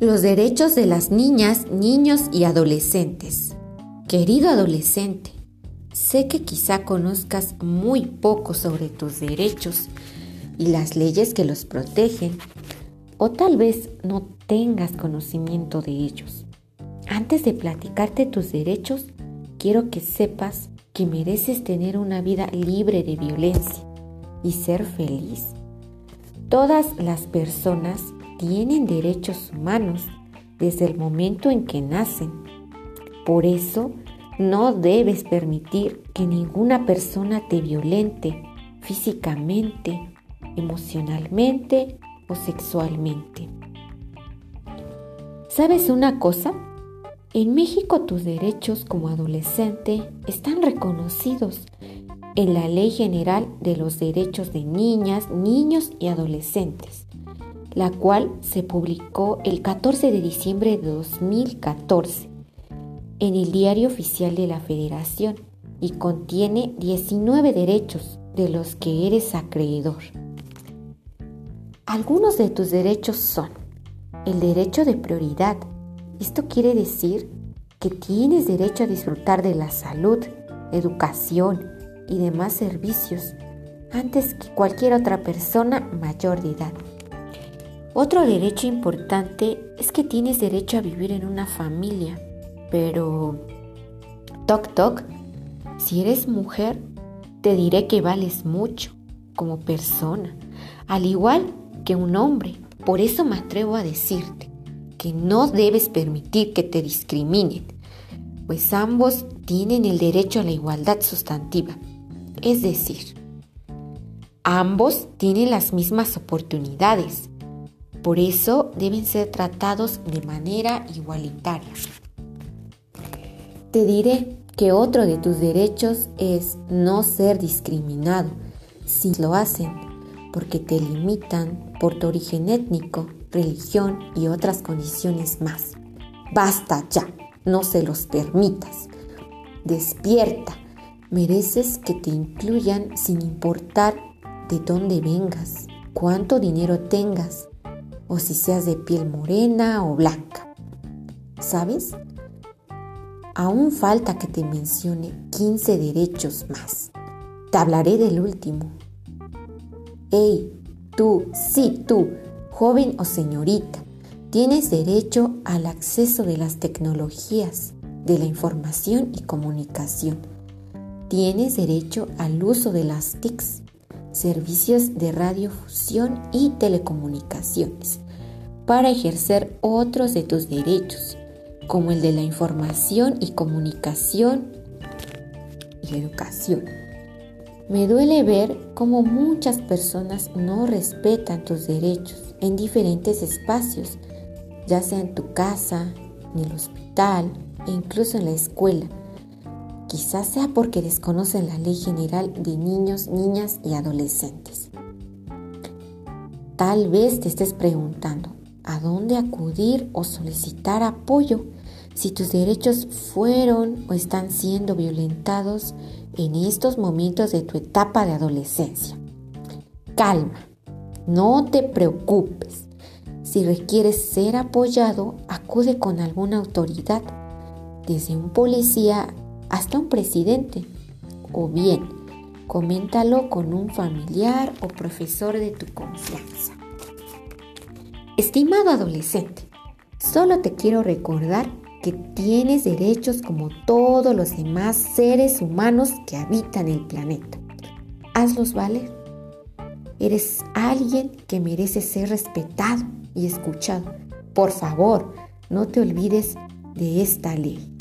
Los derechos de las niñas, niños y adolescentes. Querido adolescente, sé que quizá conozcas muy poco sobre tus derechos y las leyes que los protegen, o tal vez no tengas conocimiento de ellos. Antes de platicarte tus derechos, quiero que sepas que mereces tener una vida libre de violencia y ser feliz. Todas las personas tienen derechos humanos desde el momento en que nacen. Por eso, no debes permitir que ninguna persona te violente físicamente, emocionalmente o sexualmente. ¿Sabes una cosa? En México tus derechos como adolescente están reconocidos en la Ley General de los Derechos de Niñas, Niños y Adolescentes la cual se publicó el 14 de diciembre de 2014 en el Diario Oficial de la Federación y contiene 19 derechos de los que eres acreedor. Algunos de tus derechos son el derecho de prioridad. Esto quiere decir que tienes derecho a disfrutar de la salud, educación y demás servicios antes que cualquier otra persona mayor de edad. Otro derecho importante es que tienes derecho a vivir en una familia, pero... Toc toc, si eres mujer, te diré que vales mucho como persona, al igual que un hombre. Por eso me atrevo a decirte que no debes permitir que te discriminen, pues ambos tienen el derecho a la igualdad sustantiva. Es decir, ambos tienen las mismas oportunidades por eso deben ser tratados de manera igualitaria. Te diré que otro de tus derechos es no ser discriminado si lo hacen porque te limitan por tu origen étnico, religión y otras condiciones más. Basta ya, no se los permitas. Despierta, mereces que te incluyan sin importar de dónde vengas, cuánto dinero tengas, o si seas de piel morena o blanca. ¿Sabes? Aún falta que te mencione 15 derechos más. Te hablaré del último. Hey, tú, sí, tú, joven o señorita, tienes derecho al acceso de las tecnologías, de la información y comunicación. Tienes derecho al uso de las TICs, servicios de radiofusión y telecomunicaciones para ejercer otros de tus derechos, como el de la información y comunicación y educación. Me duele ver cómo muchas personas no respetan tus derechos en diferentes espacios, ya sea en tu casa, en el hospital e incluso en la escuela Quizás sea porque desconocen la ley general de niños, niñas y adolescentes. Tal vez te estés preguntando a dónde acudir o solicitar apoyo si tus derechos fueron o están siendo violentados en estos momentos de tu etapa de adolescencia. Calma, no te preocupes. Si requieres ser apoyado, acude con alguna autoridad, desde un policía hasta un presidente. O bien, coméntalo con un familiar o profesor de tu confianza. Estimado adolescente, solo te quiero recordar que tienes derechos como todos los demás seres humanos que habitan el planeta. Hazlos valer. Eres alguien que merece ser respetado y escuchado. Por favor, no te olvides de esta ley.